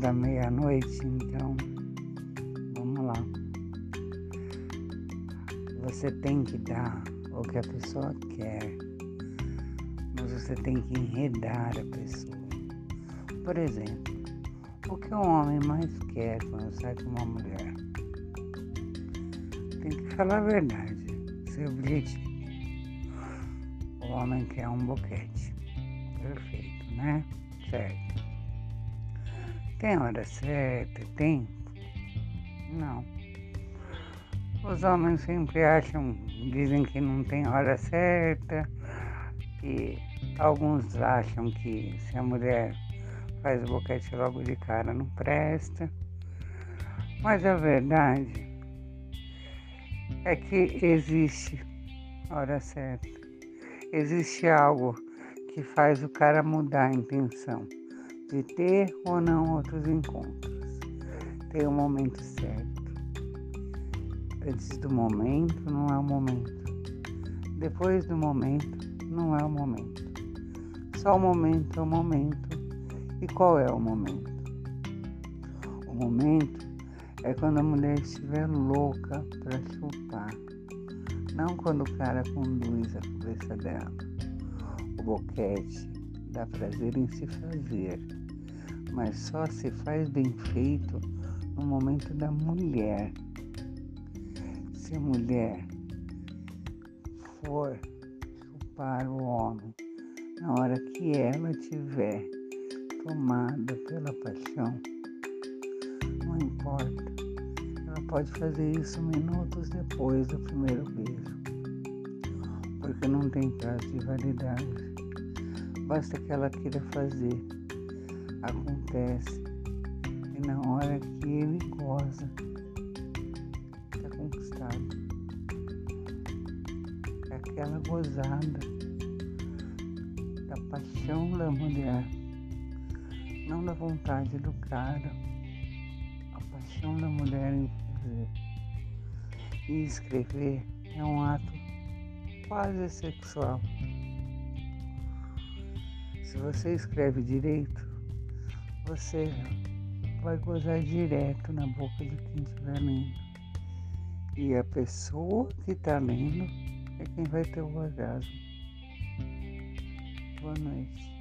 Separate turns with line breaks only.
da meia-noite, então vamos lá. Você tem que dar o que a pessoa quer, mas você tem que enredar a pessoa. Por exemplo, o que um homem mais quer quando sai com uma mulher? Tem que falar a verdade, ser objetivo. O homem quer um boquete. Perfeito, né? Certo. Tem hora certa? Tempo? Não. Os homens sempre acham, dizem que não tem hora certa, e alguns acham que se a mulher faz boquete logo de cara não presta. Mas a verdade é que existe hora certa. Existe algo que faz o cara mudar a intenção de ter ou não outros encontros. Tem o um momento certo. Antes do momento não é o momento. Depois do momento não é o momento. Só o momento é o momento. E qual é o momento? O momento é quando a mulher estiver louca para chupar. Não quando o cara conduz a cabeça dela. O boquete dá prazer em se fazer mas só se faz bem feito no momento da mulher. Se a mulher for chupar o homem na hora que ela tiver tomada pela paixão, não importa. Ela pode fazer isso minutos depois do primeiro beijo, porque não tem prazo de validade. Basta que ela queira fazer acontece e na hora que ele goza, é conquistado. É aquela gozada da paixão da mulher, não da vontade do cara, a paixão da mulher em fazer. E escrever é um ato quase sexual. Se você escreve direito, você vai gozar direto na boca de quem estiver lendo. E a pessoa que está lendo é quem vai ter o orgasmo. Boa noite.